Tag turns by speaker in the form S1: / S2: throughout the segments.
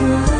S1: through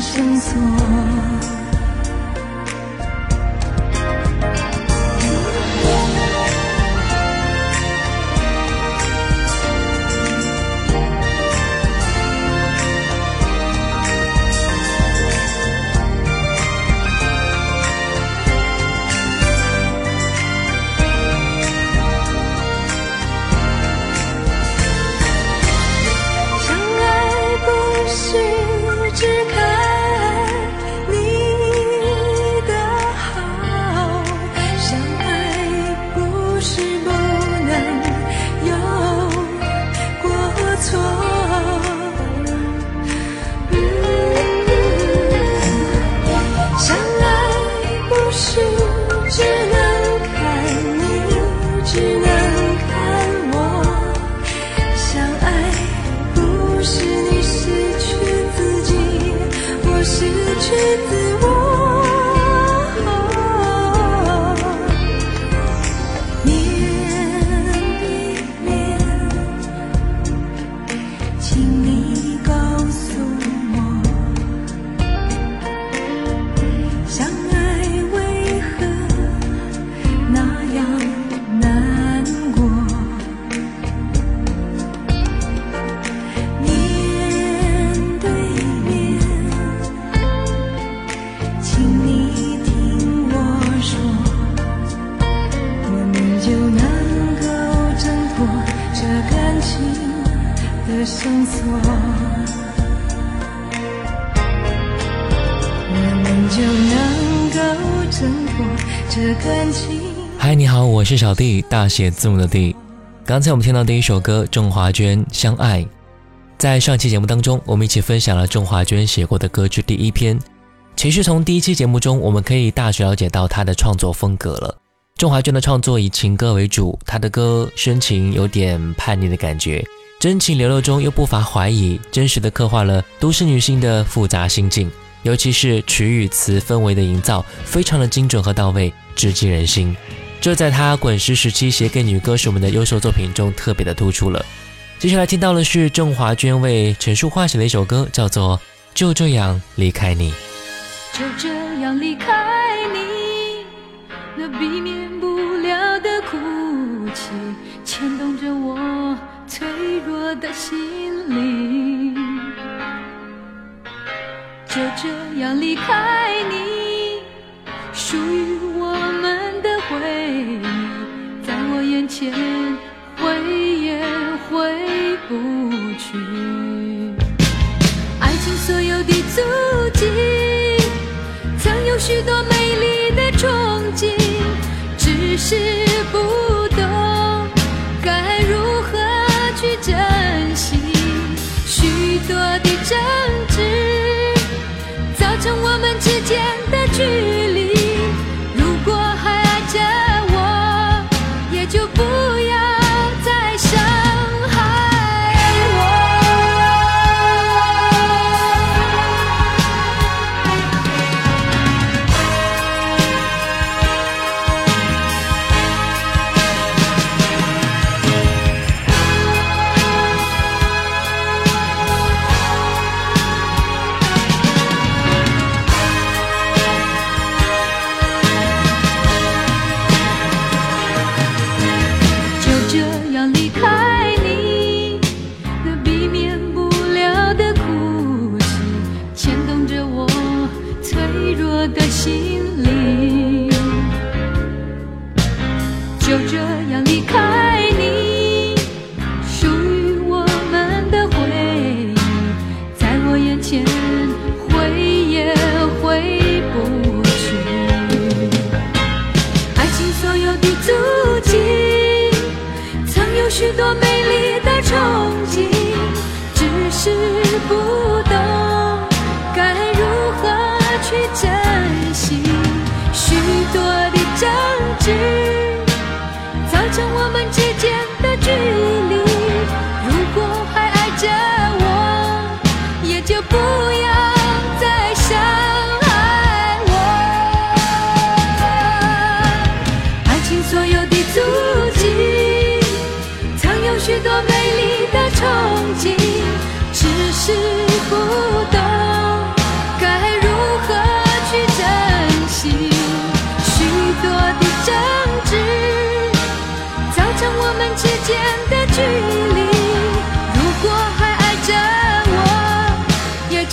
S1: 嗨，小弟，大写字母的弟。刚才我们听到第一首歌，郑华娟《相爱》。在上期节目当中，我们一起分享了郑华娟写过的歌之第一篇。其实从第一期节目中，我们可以大致了解到她的创作风格了。郑华娟的创作以情歌为主，她的歌深情，有点叛逆的感觉，真情流露中又不乏怀疑，真实的刻画了都市女性的复杂心境。尤其是曲与词氛围的营造，非常的精准和到位，直击人心。这在他滚石时期写给女歌手们的优秀作品中特别的突出了。
S2: 接下来听到的是郑华娟为陈淑桦写的一首歌，叫做《就这样离开你》。
S3: 就这样离开你，那避免不了的哭泣，牵动着我脆弱的心灵。就这样离开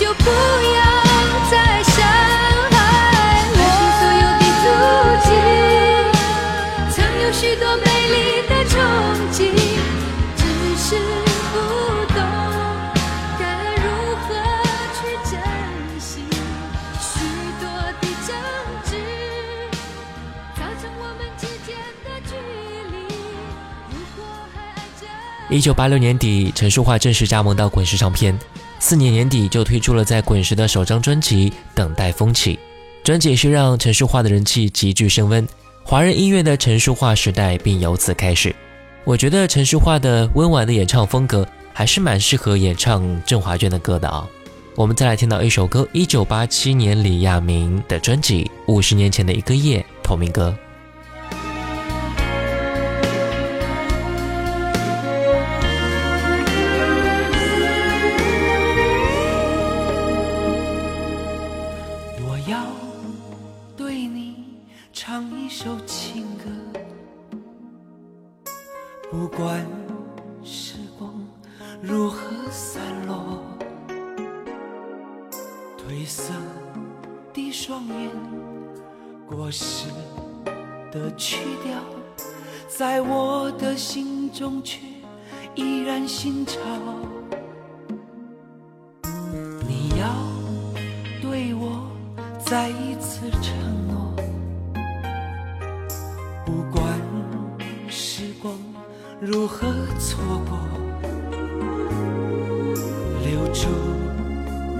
S3: 就不要再伤害我。爱情所有的足迹，曾有许多美丽的憧憬，只是不懂该如何去珍惜。许多的争执，造成我们之间的距离。如果还爱着
S2: 一九八六年底，陈淑桦正式加盟到滚石唱片，四年年底就推出了在滚石的首张专辑《等待风起》。专辑是让陈淑桦的人气急剧升温，华人音乐的陈淑桦时代并由此开始。我觉得陈淑桦的温婉的演唱风格还是蛮适合演唱郑华娟的歌的啊。我们再来听到一首歌，一九八七年李亚明的专辑《五十年前的一个夜》同名歌。
S4: 双眼，过时的曲调，在我的心中却依然新潮。你要。对我再一次承诺，不管时光如何错过，留住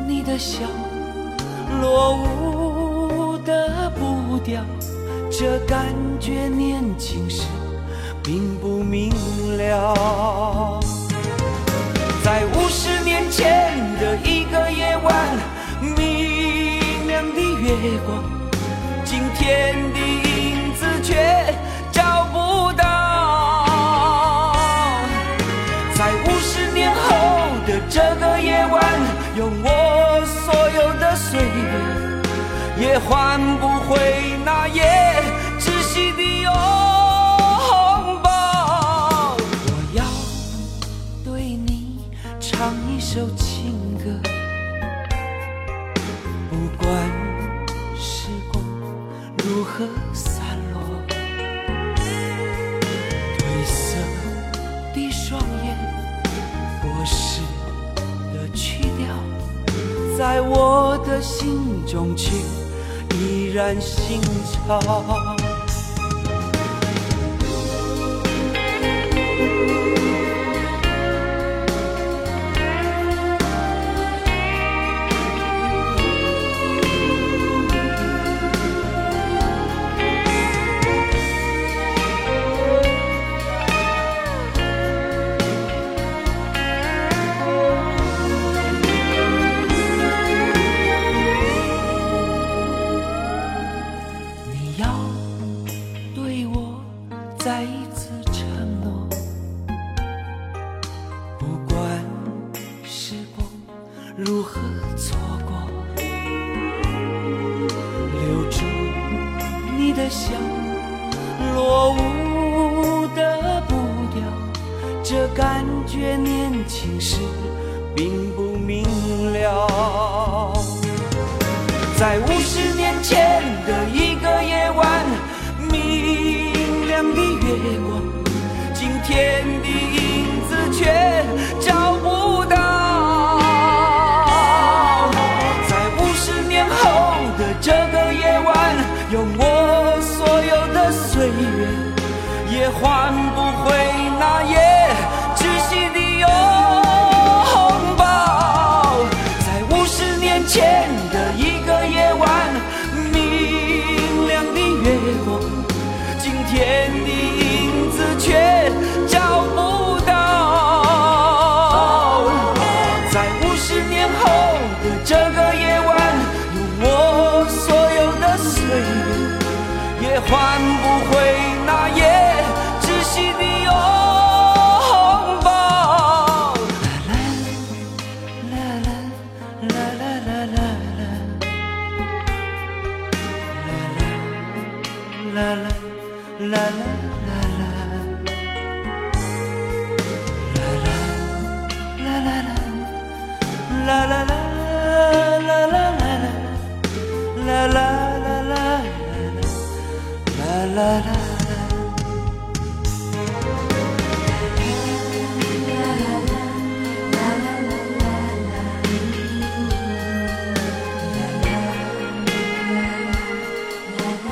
S4: 你的笑，落无掉，这感觉年轻时并不明了。在五十年前的一个夜晚，明亮的月光，今天我的心中却依然心潮。can be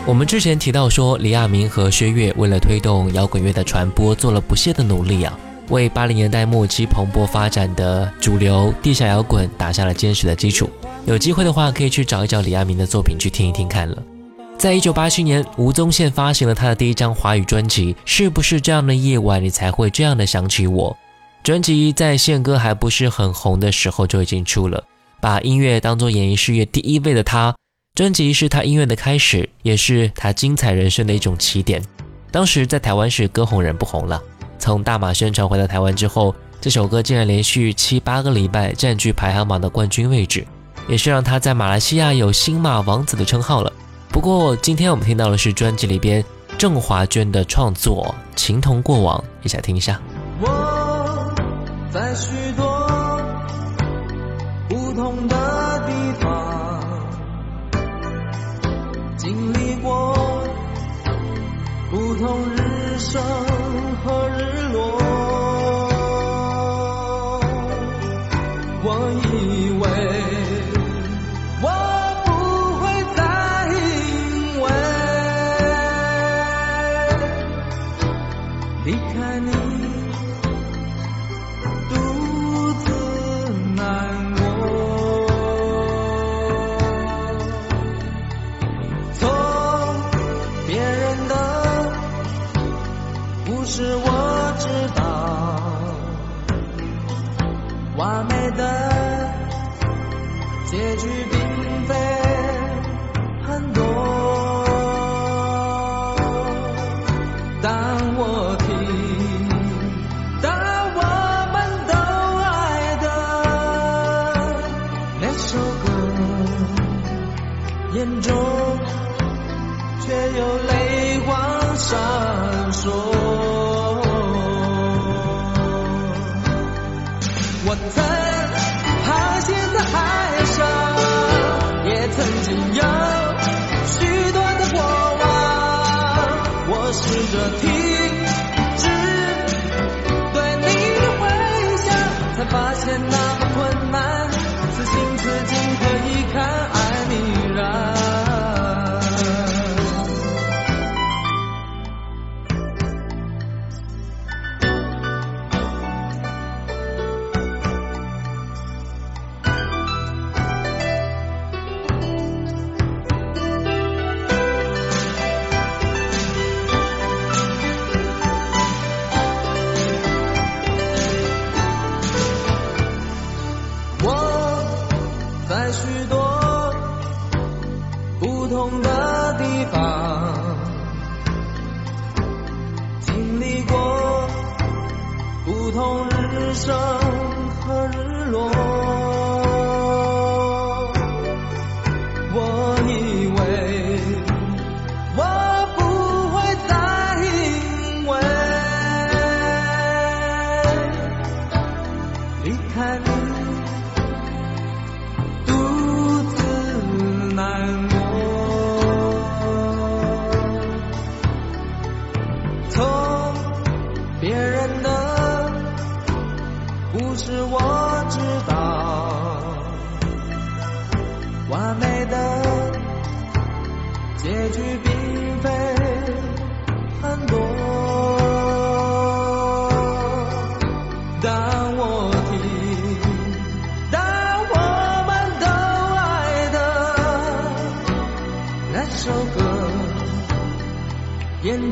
S4: 我
S2: 们之前提到说，李亚明和薛岳为了推动摇滚乐的传播，做了不懈的努力啊，为八零年代末期蓬勃发展的主流地下摇滚打下了坚实的基础。有机会的话，可以去找一找李亚明的作品去听一听看了。在一九八七年，吴宗宪发行了他的第一张华语专辑《是不是这样的夜晚，你才会这样的想起我》。专辑在宪哥还不是很红的时候就已经出了，把音乐当做演艺事业第一位的他。专辑是他音乐的开始，也是他精彩人生的一种起点。当时在台湾是歌红人不红了。从大马宣传回到台湾之后，这首歌竟然连续七八个礼拜占据排行榜的冠军位置，也是让他在马来西亚有“新马王子”的称号了。不过今天我们听到的是专辑里边郑华娟的创作《情同过往》，一起来听一下。
S5: 我在许多不同的同日升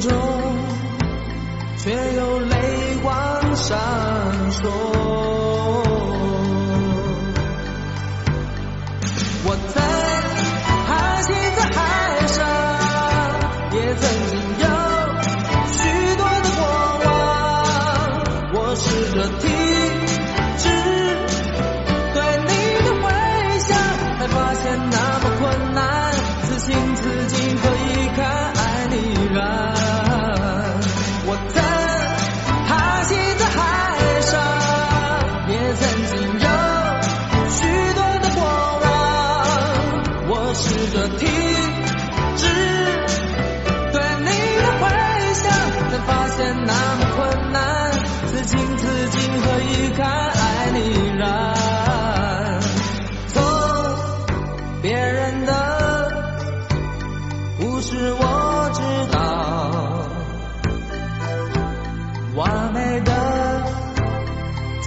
S5: 中却有泪光闪烁。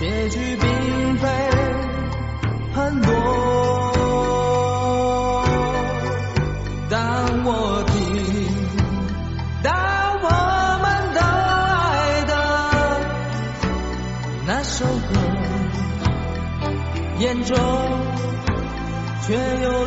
S5: 结局并非很多。当我听，到我们都爱的那首歌，眼中却有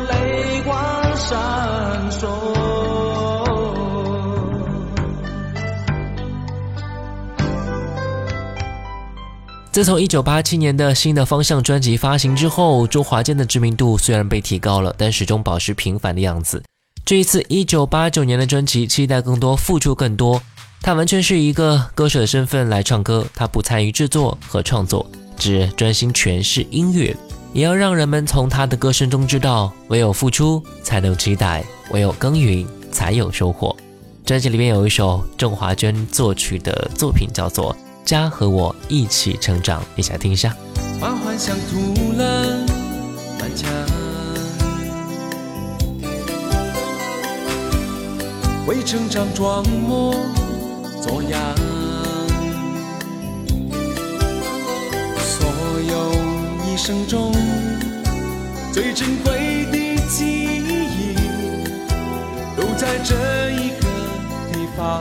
S2: 自从1987年的新的方向专辑发行之后，周华健的知名度虽然被提高了，但始终保持平凡的样子。这一次1989年的专辑，期待更多，付出更多。他完全是一个歌手的身份来唱歌，他不参与制作和创作，只专心诠释音乐，也要让人们从他的歌声中知道，唯有付出才能期待，唯有耕耘才有收获。专辑里面有一首郑华娟作曲的作品，叫做。家和我一起成长，一起来听一下。
S6: 把幻想涂了满墙，为成长装模作样。所有一生中最珍贵的记忆，都在这一个地方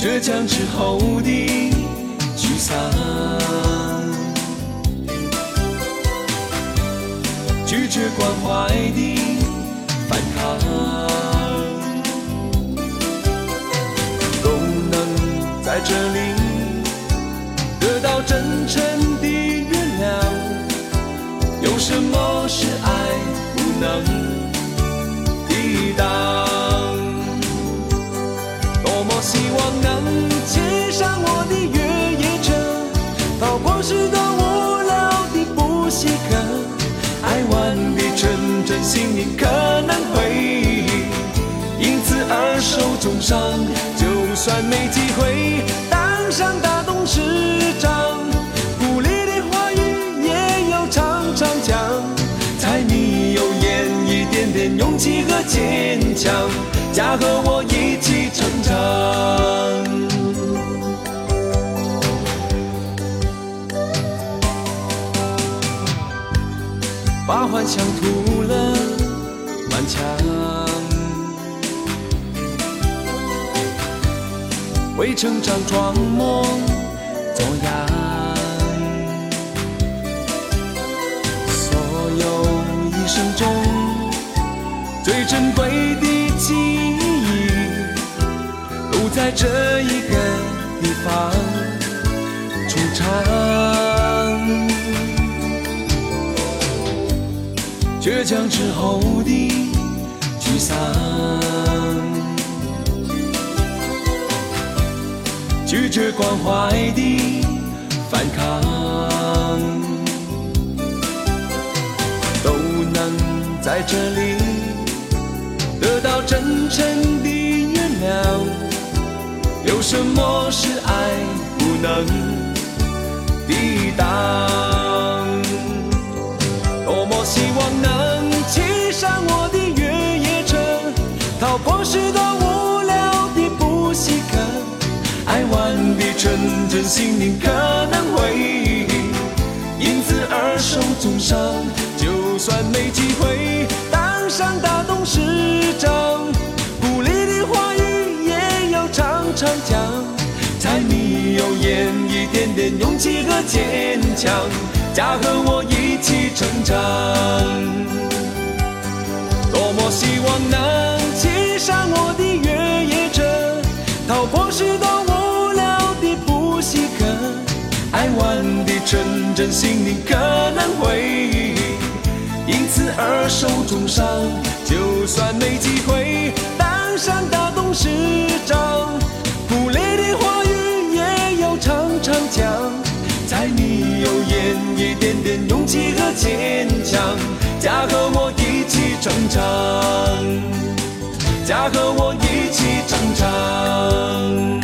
S6: 倔强之后的沮丧，拒绝关怀的反抗，都能在这里得到真诚心灵可能会因此而受重伤。就算没机会当上大董事长，鼓励的话语也要常常讲，柴米油盐一点点勇气和坚强。家和我一起成长。把幻想涂了顽强，为成长装模作样。所有一生中最珍贵的记忆，都在这一个地方出场，倔强之后的沮丧，拒绝关怀的反抗，都能在这里得到真诚的原谅。有什么是爱不能抵挡？希望能骑上我的越野车，逃过许多无聊的不习课。爱玩的纯真心灵可能会因此而受重伤。就算没机会当上大董事长。鼓励的话语也要常常讲，柴米油盐一点点勇气和坚强，家和我一起成长。多么希望能骑上我的越野车，逃过许多无聊的补习课。爱玩的纯真心灵可能会因此而受重伤。就算没机会当上大董事长。米油盐一点点勇气和坚强，家和我一起成长，家和我一起成长。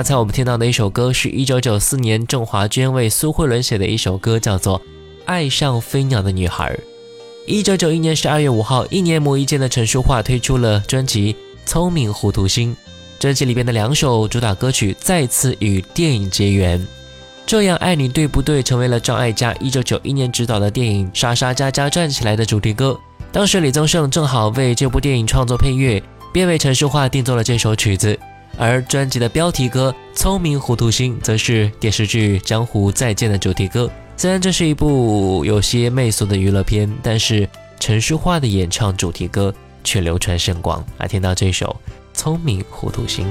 S3: 刚才我们听到的一首歌是一九九四年郑华娟为苏慧伦写的一首歌，叫做《爱上飞鸟的女孩》。一九九一年十二月五号，一年磨一剑的陈淑桦推出了专辑《聪明糊涂心》，专辑里边的两首主打歌曲再次与电影结缘。这样爱你对不对？成为了张艾嘉一九九一年执导的电影《莎莎家家站起来》的主题歌。当时李宗盛正好为这部电影创作配乐，便为陈淑桦定做了这首曲子。而专辑的标题歌《聪明糊涂心》则是电视剧《江湖再见》的主题歌。虽然这是一部有些媚俗的娱乐片，但是陈淑桦的演唱主题歌却流传甚广。来听到这首《聪明糊涂心》。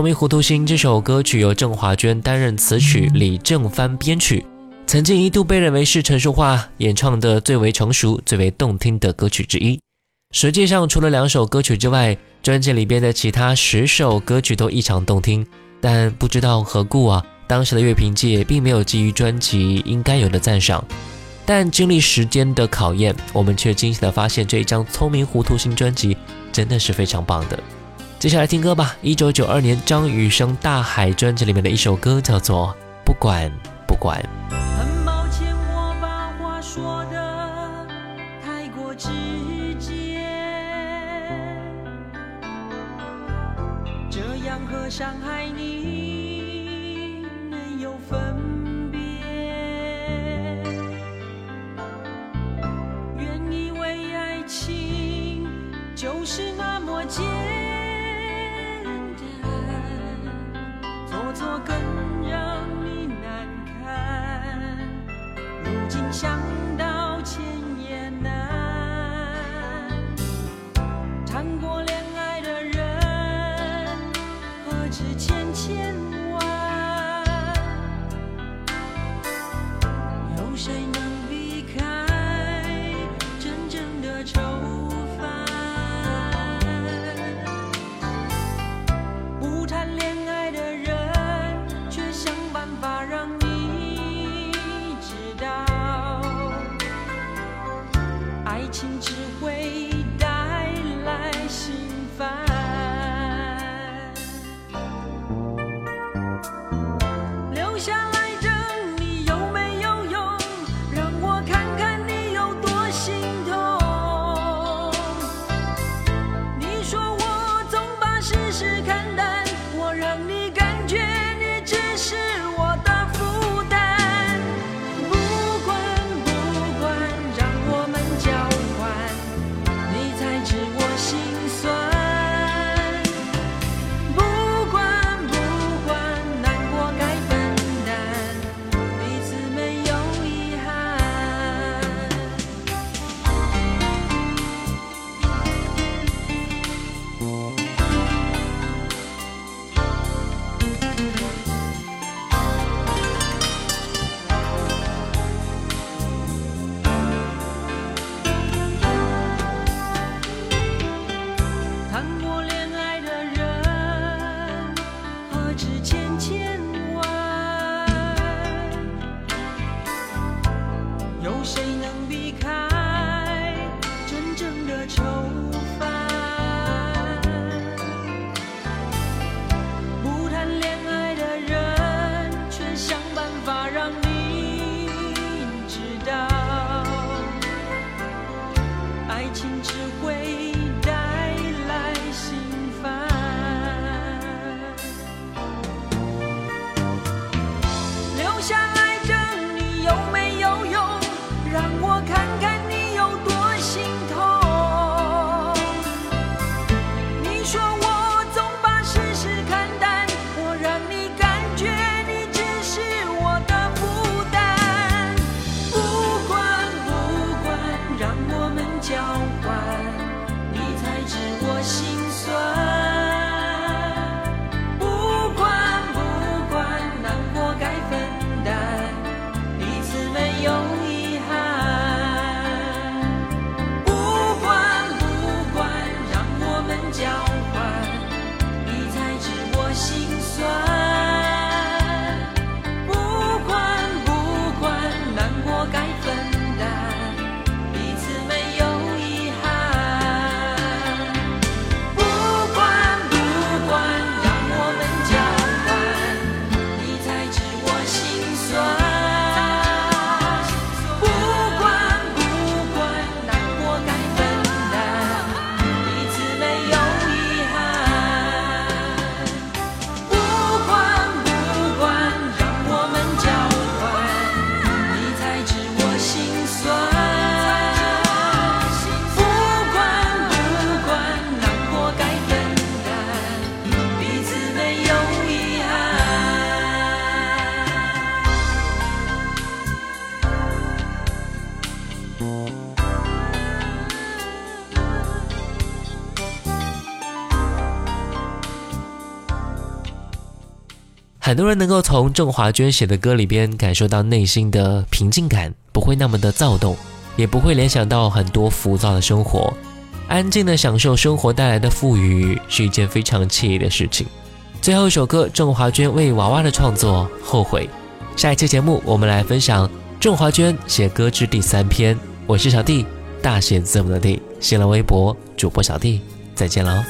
S2: 聪明糊涂心》
S3: 这首歌曲由郑华娟担任词曲，李正帆编曲，曾经一度被认为是陈淑桦演唱的最为成熟、最为动听的歌曲之一。
S2: 实际上，除了两首歌曲之外，专辑里边的其他十首歌曲都异常动听。但不知道何故啊，当时的乐评界并没有基于专辑应该有的赞赏。但经历时间的考验，我们却惊喜地发现这一张《聪明糊涂心》专辑真的是非常棒的。接下来听歌吧一九九二年张雨生大海专辑里面的一首歌叫做不管不管。
S5: 做个
S2: 很多人能够从郑华娟写的歌里边感受到内心的平静感，不会那么的躁动，也不会联想到很多浮躁的生活。
S1: 安静的享受生活带来的富裕是一件非常惬意的事情。最后一首歌，郑华娟为娃娃的创作《后悔》。下一期节目，我们来分享郑华娟写歌之第三篇。我是小弟，大写字母的弟，新浪微博主播小弟，再见喽。